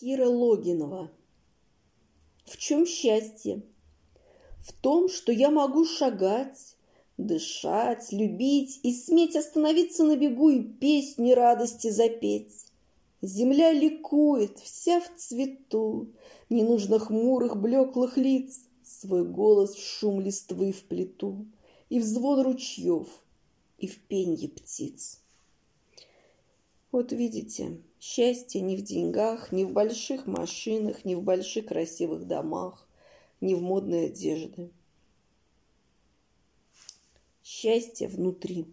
Кира Логинова. В чем счастье? В том, что я могу шагать, дышать, любить и сметь остановиться на бегу и песни радости запеть. Земля ликует, вся в цвету, не нужно хмурых, блеклых лиц, свой голос в шум листвы в плиту и в звон ручьев, и в пенье птиц. Вот видите, счастье не в деньгах, не в больших машинах, не в больших красивых домах, не в модной одежде. Счастье внутри.